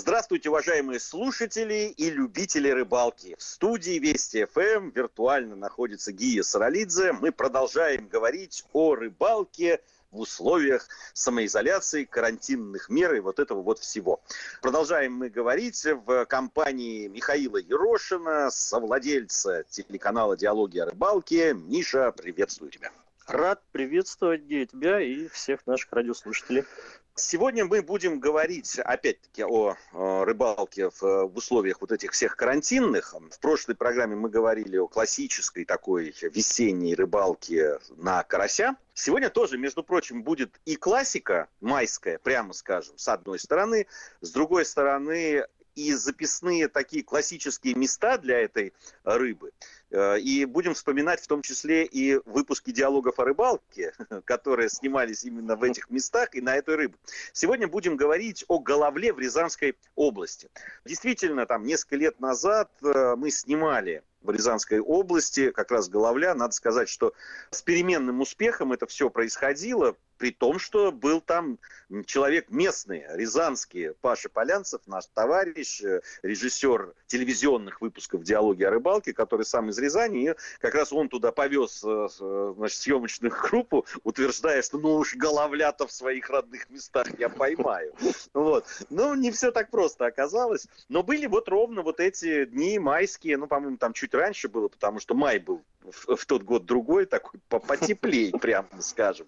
Здравствуйте, уважаемые слушатели и любители рыбалки. В студии Вести ФМ виртуально находится Гия Саралидзе. Мы продолжаем говорить о рыбалке в условиях самоизоляции, карантинных мер и вот этого вот всего. Продолжаем мы говорить в компании Михаила Ерошина, совладельца телеканала «Диалоги о рыбалке». Миша, приветствую тебя. Рад приветствовать Гея, тебя и всех наших радиослушателей. Сегодня мы будем говорить, опять-таки, о, о рыбалке в, в условиях вот этих всех карантинных. В прошлой программе мы говорили о классической такой весенней рыбалке на карася. Сегодня тоже, между прочим, будет и классика майская, прямо скажем, с одной стороны. С другой стороны, и записные такие классические места для этой рыбы. Э, и будем вспоминать в том числе и выпуски диалогов о рыбалке, которые снимались именно в этих местах и на этой рыбе. Сегодня будем говорить о головле в Рязанской области. Действительно, там несколько лет назад э, мы снимали в Рязанской области, как раз Головля. Надо сказать, что с переменным успехом это все происходило, при том, что был там человек местный, рязанский, Паша Полянцев, наш товарищ, э, режиссер телевизионных выпусков «Диалоги о рыбалке», который сам из Рязани, и как раз он туда повез э, э, значит, съемочную группу, утверждая, что ну уж головля-то в своих родных местах я поймаю. Вот. Ну, не все так просто оказалось, но были вот ровно вот эти дни майские, ну, по-моему, там чуть раньше было, потому что май был в, в тот год другой, такой потеплее, прямо скажем.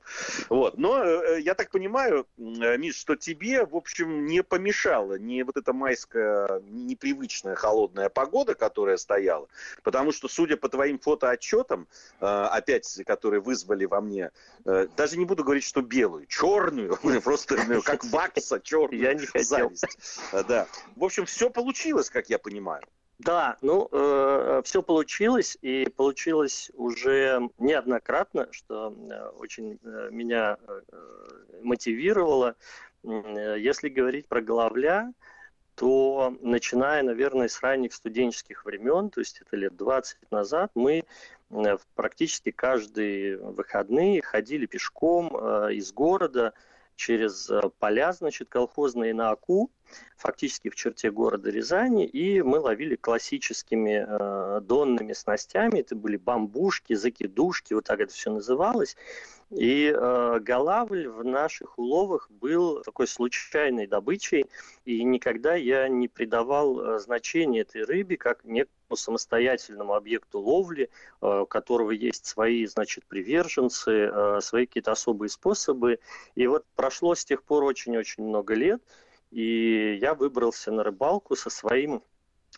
Вот. Но э, я так понимаю, э, Миш, что тебе, в общем, не помешала не вот эта майская непривычная холодная погода, которая стояла, потому что, судя по твоим фотоотчетам, э, опять, которые вызвали во мне, даже не буду говорить, что белую, черную, просто ну, как вакса черную. Я не хотел. Зависть. Да. В общем, все получилось, как я понимаю. Да, ну, э, все получилось, и получилось уже неоднократно, что э, очень э, меня э, мотивировало. Если говорить про головля, то начиная, наверное, с ранних студенческих времен, то есть это лет 20 назад, мы практически каждые выходные ходили пешком из города через э, поля, значит, колхозные на Аку, фактически в черте города Рязани, и мы ловили классическими э, донными снастями, это были бамбушки, закидушки, вот так это все называлось, и э, голавль в наших уловах был такой случайной добычей, и никогда я не придавал э, значения этой рыбе как некому самостоятельному объекту ловли, э, у которого есть свои, значит, приверженцы, э, свои какие-то особые способы. И вот прошло с тех пор очень-очень много лет, и я выбрался на рыбалку со своим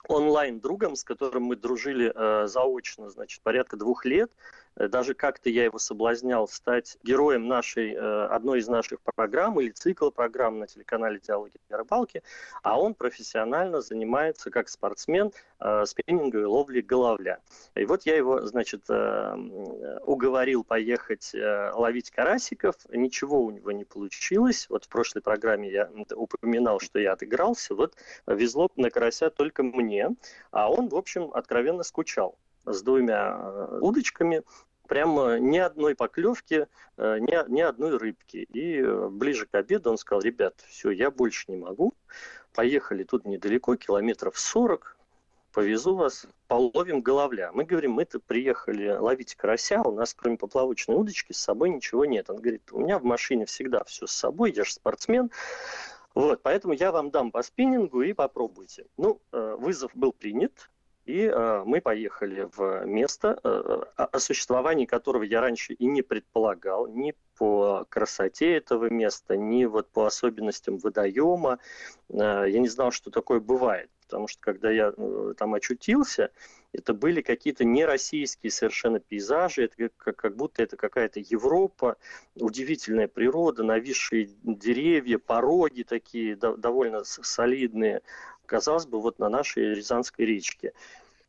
онлайн-другом, с которым мы дружили э, заочно, значит, порядка двух лет. Э, даже как-то я его соблазнял стать героем нашей, э, одной из наших программ или цикла программ на телеканале «Диалоги о рыбалке», а он профессионально занимается как спортсмен э, спиннинговой ловлей головля. И вот я его, значит, уговорил поехать ловить карасиков, ничего у него не получилось. Вот в прошлой программе я упоминал, что я отыгрался, вот везло на карася только мне, а он, в общем, откровенно скучал с двумя э, удочками, прямо ни одной поклевки, э, ни, ни одной рыбки. И э, ближе к обеду он сказал, ребят, все, я больше не могу, поехали тут недалеко, километров 40, повезу вас, половим головля. Мы говорим, мы-то приехали ловить карася, у нас кроме поплавочной удочки с собой ничего нет. Он говорит, у меня в машине всегда все с собой, я же спортсмен. Вот, поэтому я вам дам по спиннингу и попробуйте. Ну, вызов был принят, и э, мы поехали в место, э, о существовании которого я раньше и не предполагал, ни по красоте этого места, ни вот по особенностям водоема. Э, я не знал, что такое бывает, потому что когда я э, там очутился, это были какие-то нероссийские совершенно пейзажи, это как, как будто это какая-то Европа, удивительная природа, нависшие деревья, пороги такие да, довольно солидные, казалось бы, вот на нашей Рязанской речке.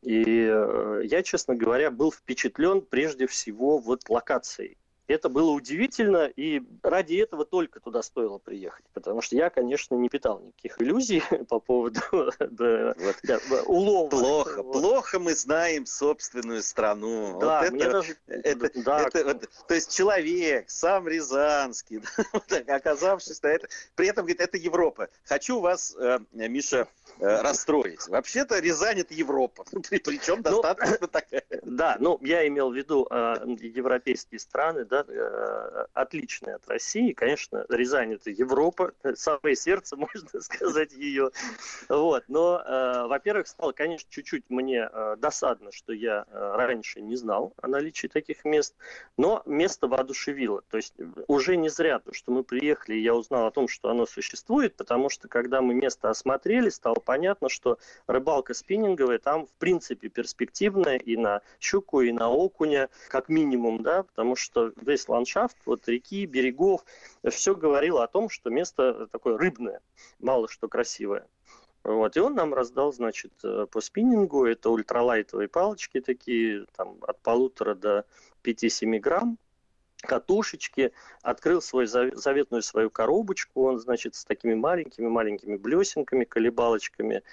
И э, я, честно говоря, был впечатлен прежде всего вот локацией. Это было удивительно, и ради этого только туда стоило приехать, потому что я, конечно, не питал никаких иллюзий по поводу да, вот. да, улова. Плохо, вот. плохо мы знаем собственную страну. Да, вот мне это, даже... Это, да. это, вот, то есть человек, сам Рязанский, оказавшись на это, при этом говорит, это Европа. Хочу вас, э, Миша, расстроить. Вообще-то Рязань это Европа, причем ну, достаточно такая. Да, ну я имел в виду э, европейские страны, да, э, отличные от России. Конечно, Рязань это Европа, самое сердце, можно сказать, ее. Вот. Но, э, во-первых, стало, конечно, чуть-чуть мне э, досадно, что я э, раньше не знал о наличии таких мест, но место воодушевило. То есть уже не зря то, что мы приехали, я узнал о том, что оно существует, потому что когда мы место осмотрели, стало понятно, что рыбалка спиннинговая там, в принципе, перспективная и на щуку, и на окуня, как минимум, да, потому что весь ландшафт, вот реки, берегов, все говорило о том, что место такое рыбное, мало что красивое. Вот, и он нам раздал, значит, э, по спиннингу, это ультралайтовые палочки такие, там, от полутора до 5-7 грамм, катушечки, открыл свою заветную свою коробочку, он, значит, с такими маленькими-маленькими блесенками, колебалочками,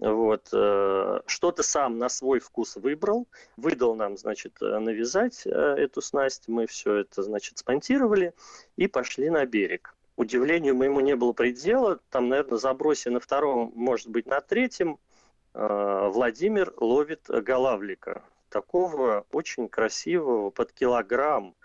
вот, э, что-то сам на свой вкус выбрал, выдал нам, значит, э, навязать э, эту снасть, мы все это, значит, спонтировали и пошли на берег. Удивлению моему не было предела, там, наверное, забросе на втором, может быть, на третьем, Владимир ловит голавлика. Такого очень красивого, под килограмм,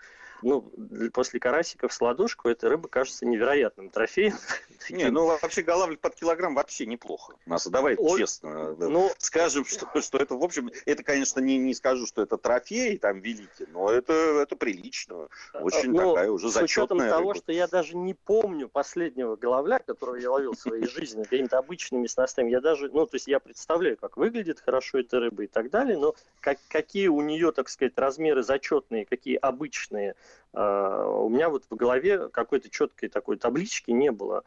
ну, после карасиков с ладошку эта рыба кажется невероятным трофеем. Не, ну вообще голавль под килограмм вообще неплохо. Нас, давай Ой, честно ну, скажем, что, что это, в общем, это, конечно, не, не скажу, что это трофей там великий, но это, это прилично. Очень но, ну, такая уже зачетная С учетом рыба. того, что я даже не помню последнего головля, которого я ловил в своей жизни, какими-то обычными снастями, я даже, ну, то есть я представляю, как выглядит хорошо эта рыба и так далее, но как, какие у нее, так сказать, размеры зачетные, какие обычные, а, у меня вот в голове какой-то четкой такой таблички не было.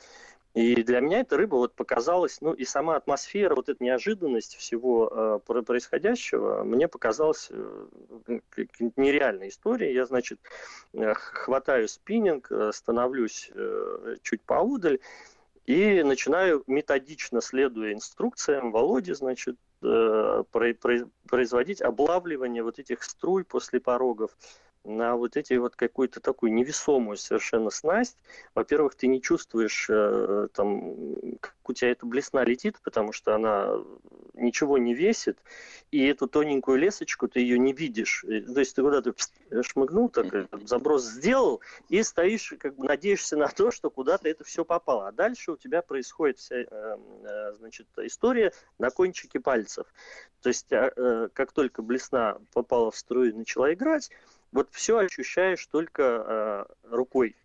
И для меня эта рыба вот показалась, ну и сама атмосфера, вот эта неожиданность всего э, происходящего, мне показалась э, нереальной историей. Я, значит, э, хватаю спиннинг, э, становлюсь э, чуть поудаль и начинаю методично, следуя инструкциям Володи, значит, э, производить облавливание вот этих струй после порогов на вот эти вот какую-то такую невесомую совершенно снасть. Во-первых, ты не чувствуешь, э, там, как у тебя эта блесна летит, потому что она ничего не весит, и эту тоненькую лесочку ты ее не видишь. То есть ты куда-то шмыгнул, так заброс сделал, и стоишь, как бы надеешься на то, что куда-то это все попало. А дальше у тебя происходит вся э, э, значит, история на кончике пальцев. То есть а, как только блесна попала в струю и начала играть, вот все ощущаешь только э, рукой.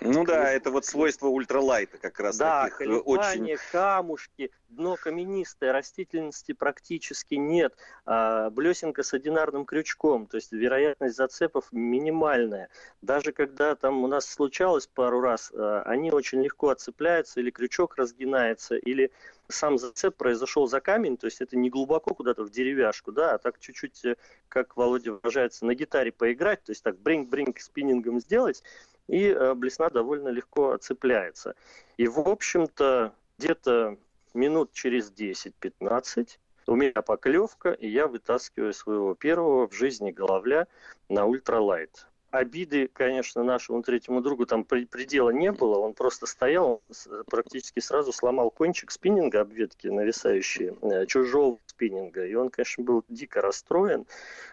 Ну да, это вот свойство ультралайта как раз. Да, таких э, очень... камушки, дно каменистое, растительности практически нет, а, блесенка с одинарным крючком, то есть вероятность зацепов минимальная. Даже когда там у нас случалось пару раз, а, они очень легко отцепляются, или крючок разгинается, или сам зацеп произошел за камень, то есть это не глубоко куда-то в деревяшку, да, а так чуть-чуть, э, как Володя выражается, на гитаре поиграть, то есть так бринг-бринг спиннингом сделать, и э, блесна довольно легко отцепляется. И, в общем-то, где-то минут через 10-15 у меня поклевка, и я вытаскиваю своего первого в жизни головля на ультралайт обиды, конечно, нашему третьему другу там предела не было. Он просто стоял, он практически сразу сломал кончик спиннинга обветки, нависающие, э, чужого спиннинга. И он, конечно, был дико расстроен,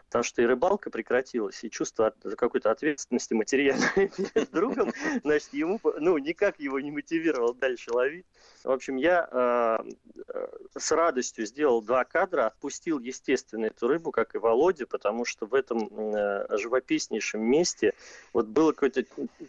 потому что и рыбалка прекратилась, и чувство какой-то ответственности материальной перед другом, значит, ему, ну, никак его не мотивировал дальше ловить. В общем, я э, э, с радостью сделал два кадра, отпустил, естественно, эту рыбу, как и Володя, потому что в этом э, живописнейшем месте вот было какое-то...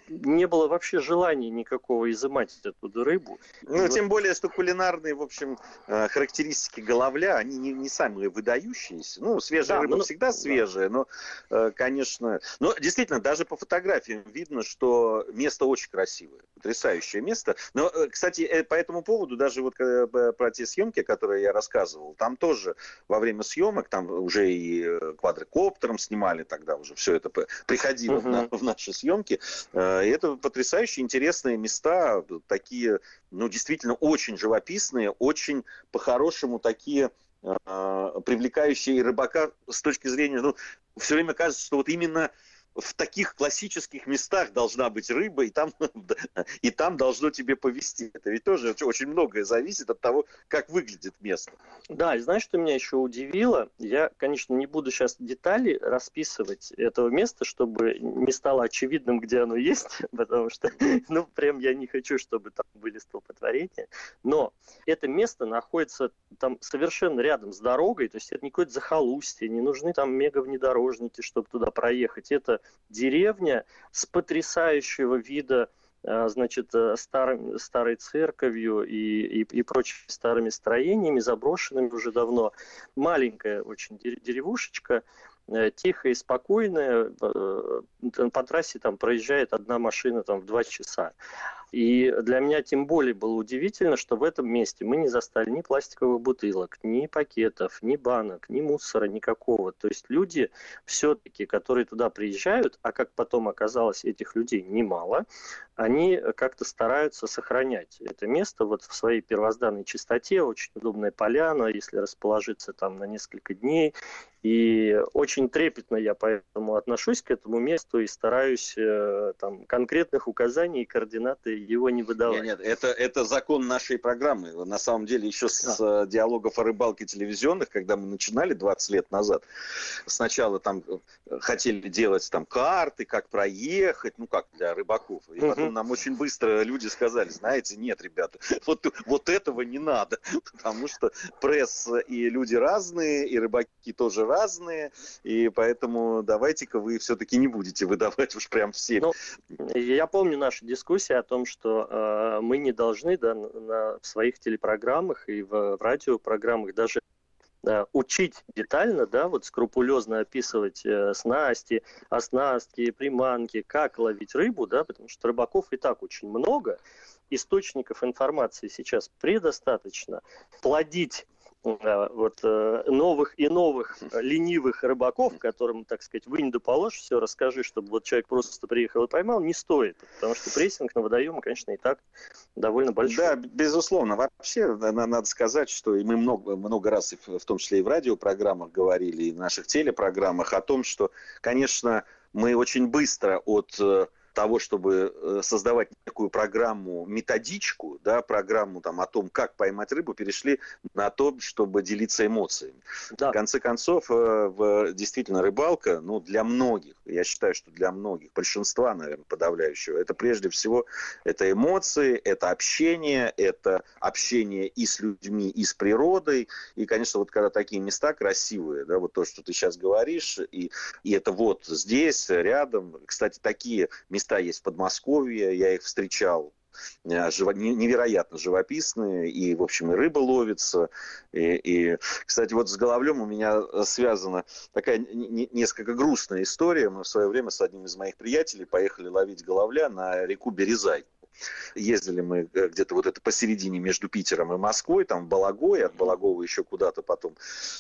Не было вообще желания никакого изымать эту рыбу. Ну, вот... тем более, что кулинарные, в общем, э, характеристики головля, они не, не самые выдающиеся. Ну, свежая да, рыба ну, всегда свежая, да. но, э, конечно... Но действительно, даже по фотографиям видно, что место очень красивое, потрясающее место. Но, кстати, по этому поводу, даже вот про те съемки, о которой я рассказывал, там тоже во время съемок, там уже и э, квадрокоптером снимали тогда уже, все это приходило uh-huh. на, в наши съемки. Э, и это потрясающие интересные места, такие, ну, действительно очень живописные, очень по-хорошему такие привлекающие рыбака с точки зрения, ну, все время кажется, что вот именно в таких классических местах должна быть рыба, и там, и там должно тебе повезти. Это ведь тоже очень многое зависит от того, как выглядит место. Да, и знаешь, что меня еще удивило? Я, конечно, не буду сейчас детали расписывать этого места, чтобы не стало очевидным, где оно есть, потому что, ну, прям я не хочу, чтобы там были столпотворения. Но это место находится там совершенно рядом с дорогой, то есть это не какое-то захолустье, не нужны там мега-внедорожники, чтобы туда проехать. Это деревня с потрясающего вида э, значит, э, старым, старой церковью и, и, и прочими старыми строениями, заброшенными уже давно. Маленькая очень деревушечка, э, тихая и спокойная. По трассе там проезжает одна машина там, в два часа. И для меня тем более было удивительно, что в этом месте мы не застали ни пластиковых бутылок, ни пакетов, ни банок, ни мусора никакого. То есть люди все-таки, которые туда приезжают, а как потом оказалось, этих людей немало, они как-то стараются сохранять это место вот в своей первозданной чистоте, очень удобная поляна, если расположиться там на несколько дней. И очень трепетно я поэтому отношусь к этому месту и стараюсь э, там конкретных указаний и координаты его не выдавать. Нет, нет, это, это закон нашей программы. На самом деле, еще с а. диалогов о рыбалке телевизионных, когда мы начинали 20 лет назад, сначала там э, хотели делать там карты, как проехать, ну как для рыбаков. И потом нам очень быстро люди сказали, знаете, нет, ребята, вот, вот этого не надо, потому что пресс и люди разные, и рыбаки тоже разные, и поэтому давайте-ка вы все-таки не будете выдавать уж прям все. Ну, я помню нашу дискуссию о том, что э, мы не должны да, на, в своих телепрограммах и в, в радиопрограммах даже э, учить детально, да, вот скрупулезно описывать э, снасти, оснастки, приманки, как ловить рыбу, да, потому что рыбаков и так очень много, источников информации сейчас предостаточно. Плодить вот, э, новых и новых ленивых рыбаков, которым, так сказать, вы не доположь, все расскажи, чтобы вот человек просто приехал и поймал, не стоит. Потому что прессинг на водоемы, конечно, и так довольно большой. Да, безусловно. Вообще, надо сказать, что и мы много, много раз, в том числе и в радиопрограммах говорили, и в наших телепрограммах о том, что, конечно, мы очень быстро от э, того, чтобы э, создавать некую программу, методичку, да, программу там, о том, как поймать рыбу, перешли на то, чтобы делиться эмоциями. Да. В конце концов, э, действительно, рыбалка, ну, для многих, я считаю, что для многих, большинства, наверное, подавляющего, это прежде всего, это эмоции, это общение, это общение и с людьми, и с природой, и, конечно, вот когда такие места красивые, да, вот то, что ты сейчас говоришь, и, и это вот здесь, рядом, кстати, такие места места есть в Подмосковье, я их встречал э, невероятно живописные, и, в общем, и рыба ловится. И, и кстати, вот с Головлем у меня связана такая несколько грустная история. Мы в свое время с одним из моих приятелей поехали ловить головля на реку Березай. Ездили мы э, где-то вот это посередине между Питером и Москвой, там в Балагой, от Балагова еще куда-то потом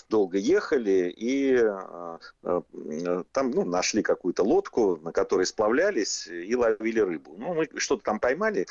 долго ехали, и э, э, там ну, нашли какую-то лодку, на которой сплавлялись и ловили рыбу. Ну, мы что-то там поймали,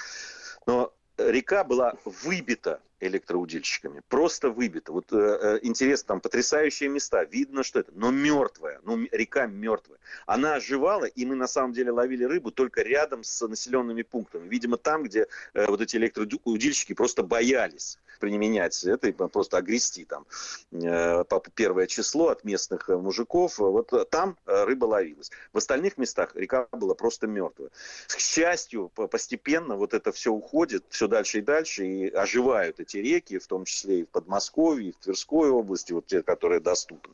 но река была выбита электроудильщиками. Просто выбита. Вот э, э, интересно, там потрясающие места. Видно, что это, но мертвая. Ну, река мертвая. Она оживала, и мы на самом деле ловили рыбу только рядом с населенными пунктами. Видимо, там, где э, вот эти электроудильщики просто боялись применять это и просто огрести там э, первое число от местных э, мужиков. Вот там э, рыба ловилась. В остальных местах река была просто мертвая. К счастью, постепенно вот это все уходит все дальше и дальше, и оживают эти реки, в том числе и в Подмосковье, и в Тверской области, вот те, которые доступны,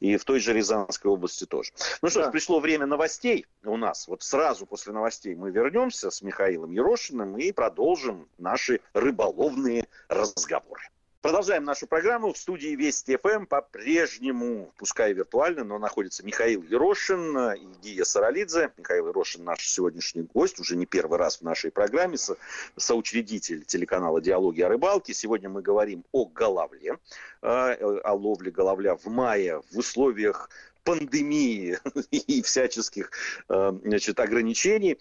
и в той же Рязанской области тоже. Ну что да. ж, пришло время новостей у нас. Вот сразу после новостей мы вернемся с Михаилом Ерошиным и продолжим наши рыболовные разговоры. Продолжаем нашу программу. В студии Вести ФМ по-прежнему, пускай виртуально, но находится Михаил Ерошин и Гия Саралидзе. Михаил Ерошин наш сегодняшний гость, уже не первый раз в нашей программе, со, соучредитель телеканала «Диалоги о рыбалке». Сегодня мы говорим о головле, а, о ловле головля в мае в условиях пандемии и всяческих а, значит, ограничений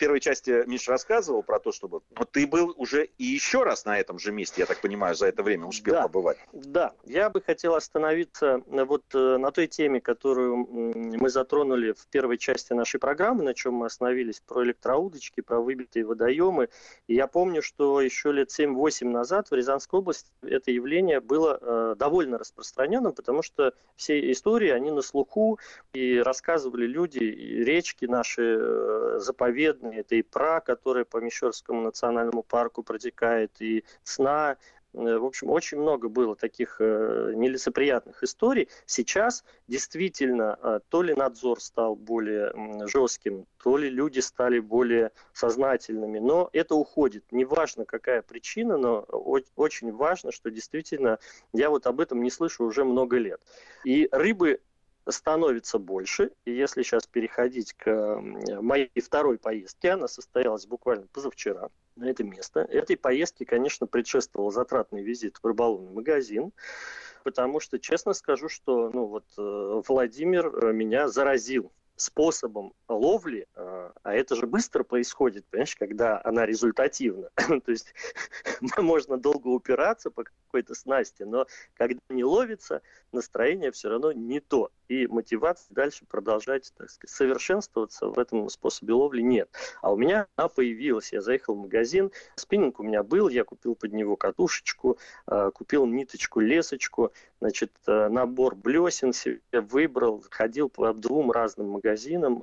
первой части Миша рассказывал про то, чтобы но ты был уже и еще раз на этом же месте, я так понимаю, за это время успел да, побывать. Да, я бы хотел остановиться э, вот э, на той теме, которую мы затронули в первой части нашей программы, на чем мы остановились, про электроудочки, про выбитые водоемы. И я помню, что еще лет 7-8 назад в Рязанской области это явление было э, довольно распространенным, потому что все истории, они на слуху, и рассказывали люди, и речки наши э, заповедные, это и Пра, которая по Мещерскому национальному парку протекает, и Сна, э, в общем, очень много было таких э, нелицеприятных историй. Сейчас действительно э, то ли надзор стал более жестким, то ли люди стали более сознательными, но это уходит. Неважно, какая причина, но очень важно, что действительно я вот об этом не слышу уже много лет. И рыбы становится больше. И если сейчас переходить к моей второй поездке, она состоялась буквально позавчера на это место. Этой поездке, конечно, предшествовал затратный визит в рыболовный магазин, потому что, честно скажу, что ну, вот, э, Владимир э, меня заразил способом ловли, а, а это же быстро происходит, понимаешь, когда она результативна. То есть можно долго упираться по какой-то снасти, но когда не ловится, настроение все равно не то. И мотивации дальше продолжать, так сказать, совершенствоваться в этом способе ловли нет. А у меня она появилась. Я заехал в магазин, спиннинг у меня был, я купил под него катушечку, а, купил ниточку, лесочку, значит, э, набор блесен себе выбрал, ходил по двум разным магазинам,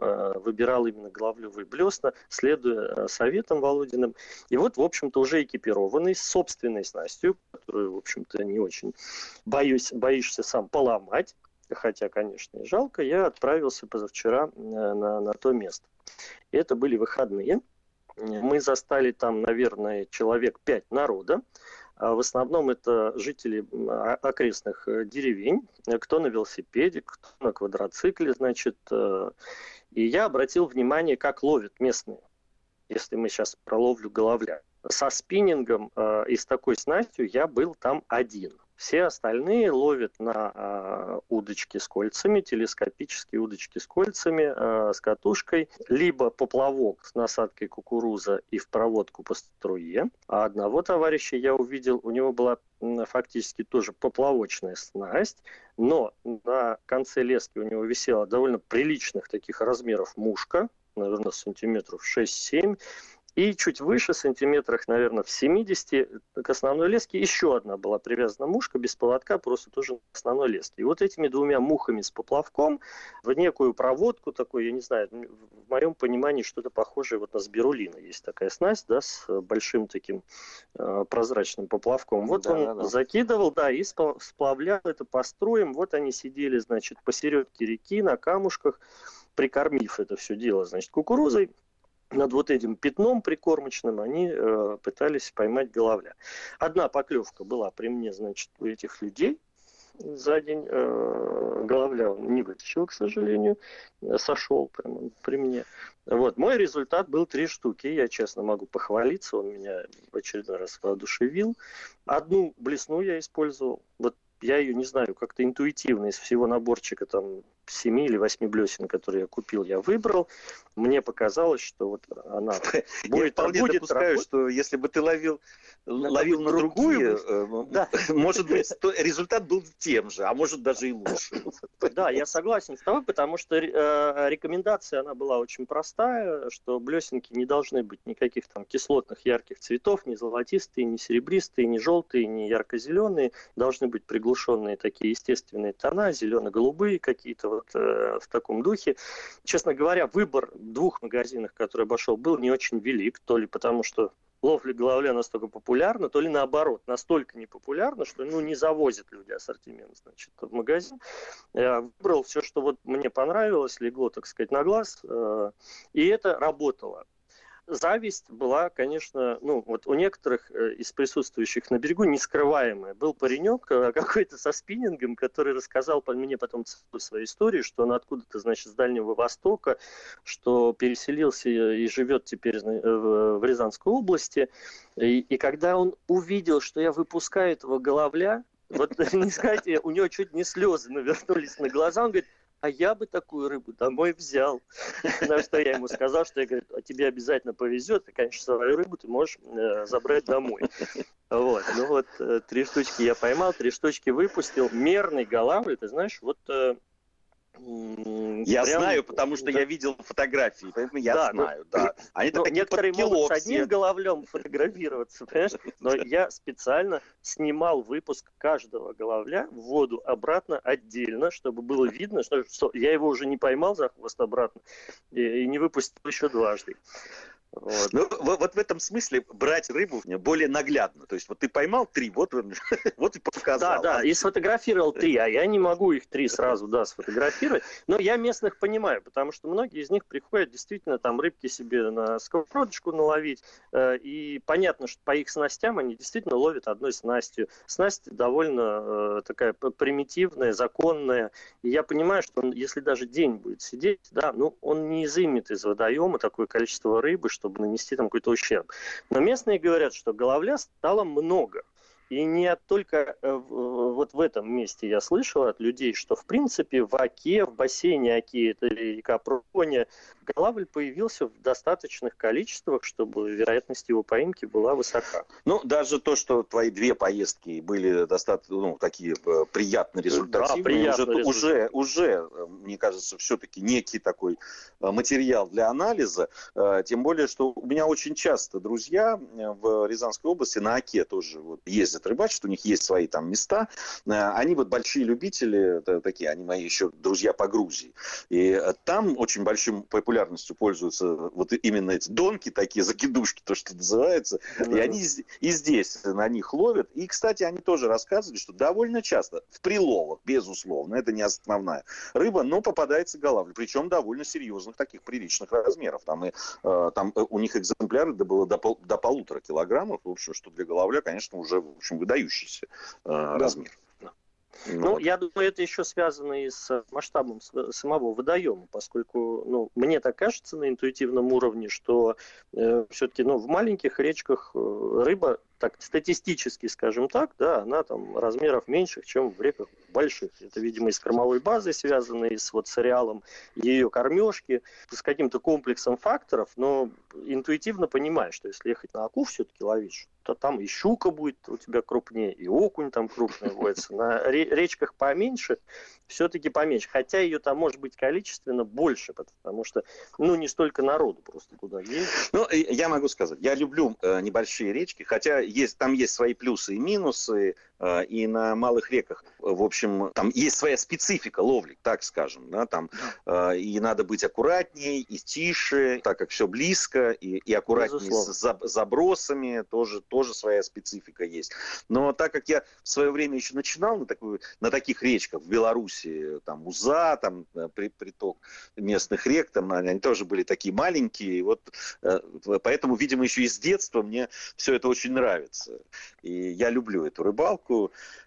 э, выбирал именно головлевые блесна, следуя э, советам Володиным. И вот, в общем-то, уже экипированный, с собственной снастью, которую, в общем-то, не очень боюсь, боишься сам поломать, хотя, конечно, жалко, я отправился позавчера на, на то место. И это были выходные. Мы застали там, наверное, человек пять народа. А в основном это жители окрестных э, деревень, кто на велосипеде, кто на квадроцикле, значит. Э, и я обратил внимание, как ловят местные, если мы сейчас про ловлю головля. Со спиннингом э, и с такой снастью я был там один – все остальные ловят на э, удочки с кольцами, телескопические удочки с кольцами, э, с катушкой, либо поплавок с насадкой кукуруза и в проводку по струе. А одного товарища я увидел, у него была фактически тоже поплавочная снасть, но на конце лески у него висела довольно приличных таких размеров мушка, наверное, сантиметров 6-7, и чуть выше, сантиметрах, наверное, в 70, к основной леске еще одна была привязана мушка без поводка, просто тоже к основной леске. И вот этими двумя мухами с поплавком в некую проводку такой, я не знаю, в моем понимании что-то похожее вот на сбирулина. Есть такая снасть, да, с большим таким э, прозрачным поплавком. Вот да, он да, да. закидывал, да, и сплавлял это по струям. Вот они сидели, значит, посередке реки на камушках, прикормив это все дело, значит, кукурузой над вот этим пятном прикормочным они э, пытались поймать головля. Одна поклевка была при мне, значит, у этих людей за день. Э, головля он не вытащил, к сожалению, сошел прямо при мне. Вот, мой результат был три штуки. Я честно могу похвалиться, он меня в очередной раз воодушевил. Одну блесну я использовал. Вот я ее не знаю, как-то интуитивно из всего наборчика там семи или восьми блесен, которые я купил, я выбрал. Мне показалось, что вот она будет, я вполне будет допускаю, работать. что если бы ты ловил, ловил на другую, э, да. может быть, результат был тем же, а может даже и лучше. Да, я согласен с тобой, потому что э, рекомендация, она была очень простая, что блесенки не должны быть никаких там кислотных ярких цветов, ни золотистые, ни серебристые, ни желтые, ни ярко-зеленые, должны быть приглушенные такие естественные тона, зелено-голубые какие-то вот э, в таком духе. Честно говоря, выбор двух магазинов, который обошел, был не очень велик, то ли потому, что ловля головля настолько популярна, то ли наоборот, настолько непопулярна, что ну, не завозят люди ассортимент значит, в магазин. Я выбрал все, что вот мне понравилось, легло, так сказать, на глаз, э, и это работало. Зависть была, конечно, ну, вот у некоторых э, из присутствующих на берегу нескрываемая. Был паренек э, какой-то со спиннингом, который рассказал мне потом свою историю, что он откуда-то, значит, с Дальнего Востока, что переселился и живет теперь в Рязанской области. И, и когда он увидел, что я выпускаю этого головля, вот не сказать, у него чуть не слезы навернулись на глаза, он говорит, а я бы такую рыбу домой взял. На что я ему сказал, что я говорю, а тебе обязательно повезет, и, конечно, свою рыбу ты можешь э, забрать домой. Вот, ну вот, э, три штучки я поймал, три штучки выпустил. Мерный голавль, ты знаешь, вот э, я Прям... знаю, потому что да. я видел фотографии, поэтому я да, ну, знаю, ну, да. Они ну, некоторые могут с одним головлем фотографироваться, понимаешь? Но я специально снимал выпуск каждого головля в воду обратно отдельно, чтобы было видно, что, что я его уже не поймал за хвост обратно и, и не выпустил еще дважды. Вот. Ну, вот в этом смысле брать рыбу более наглядно. То есть вот ты поймал три, вот, вот и показал. Да, да, и сфотографировал три, а я не могу их три сразу, да, сфотографировать. Но я местных понимаю, потому что многие из них приходят действительно там рыбки себе на сковородочку наловить. Э, и понятно, что по их снастям они действительно ловят одной снастью. Снасть довольно э, такая примитивная, законная. И я понимаю, что он, если даже день будет сидеть, да, ну, он не изымет из водоема такое количество рыбы, чтобы нанести там какой-то ущерб. Но местные говорят, что головля стало много. И не только э, вот в этом месте я слышал от людей, что в принципе в Оке, в бассейне Оки, это река Проня, голавль появился в достаточных количествах, чтобы вероятность его поимки была высока. Ну, даже то, что твои две поездки были достаточно, ну, такие э, приятно результативные, да, приятно уже, уже, уже, э, мне кажется, все-таки некий такой материал для анализа, тем более, что у меня очень часто друзья в Рязанской области на Оке тоже вот ездят ездят рыбачат, у них есть свои там места. Э, они вот большие любители, такие, они мои еще друзья по Грузии. И э, там очень большой популярностью пользуются вот именно эти донки, такие закидушки, то, что называется. Mm-hmm. И они и здесь на них ловят. И, кстати, они тоже рассказывали, что довольно часто в приловах, безусловно, это не основная рыба, но попадается голавль. Причем довольно серьезных, таких приличных размеров. Там, и, э, там у них экземпляры было до, пол, до полутора килограммов. В общем, что для голавля, конечно, уже в общем, выдающийся э, да. размер. Ну, вот. я думаю, это еще связано и с масштабом самого водоема, поскольку, ну, мне так кажется на интуитивном уровне, что э, все-таки, ну, в маленьких речках э, рыба так статистически, скажем так, да, она там размеров меньших, чем в реках больших. Это, видимо, и с кормовой базой связано, и с вот сериалом ее кормежки, с каким-то комплексом факторов, но интуитивно понимаешь, что если ехать на Аку все-таки ловить, то там и щука будет у тебя крупнее, и окунь там крупный водится. На речках поменьше, все-таки поменьше. Хотя ее там может быть количественно больше, потому что, ну, не столько народу просто туда едет. Ну, я могу сказать, я люблю э, небольшие речки, хотя есть, там есть свои плюсы и минусы, и на малых реках, в общем, там есть своя специфика ловли, так скажем, да, там, э, и надо быть аккуратнее, и тише, так как все близко, и, и аккуратнее Безусловно. с забросами, тоже, тоже своя специфика есть. Но так как я в свое время еще начинал на, такую, на таких речках в Беларуси, там, Уза, там, э, при, приток местных рек, там, они тоже были такие маленькие, вот, поэтому, видимо, еще и с детства мне все это очень нравится. И я люблю эту рыбалку.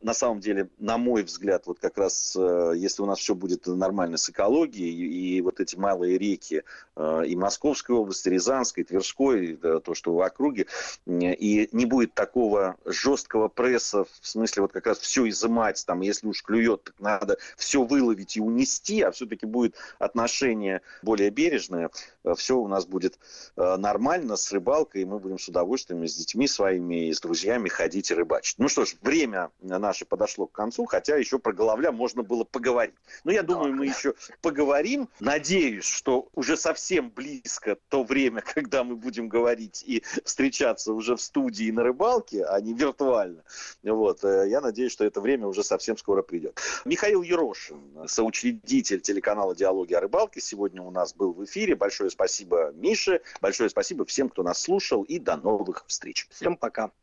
На самом деле, на мой взгляд, вот как раз, э, если у нас все будет нормально с экологией, и, вот эти малые реки э, и Московской области, Рязанской, Тверской, то, что в округе, и не будет такого жесткого пресса, в смысле вот как раз все изымать, там, если уж клюет, так надо все выловить и унести, а все-таки будет отношение более бережное, э, все у нас будет нормально с рыбалкой, и мы будем с удовольствием с детьми своими и с друзьями ходить и рыбачить. Ну что ж, время наше подошло к концу, хотя еще про головля можно было поговорить. Но я думаю, мы еще поговорим. Надеюсь, что уже совсем близко то время, когда мы будем говорить и встречаться уже в студии на рыбалке, а не виртуально. Вот. Э, я надеюсь, что это время уже совсем скоро придет. Михаил Ерошин, соучредитель телеканала «Диалоги о рыбалке», сегодня у нас был в эфире. Большое спасибо Мише, большое спасибо всем, кто нас слушал, и до новых встреч. Всем пока.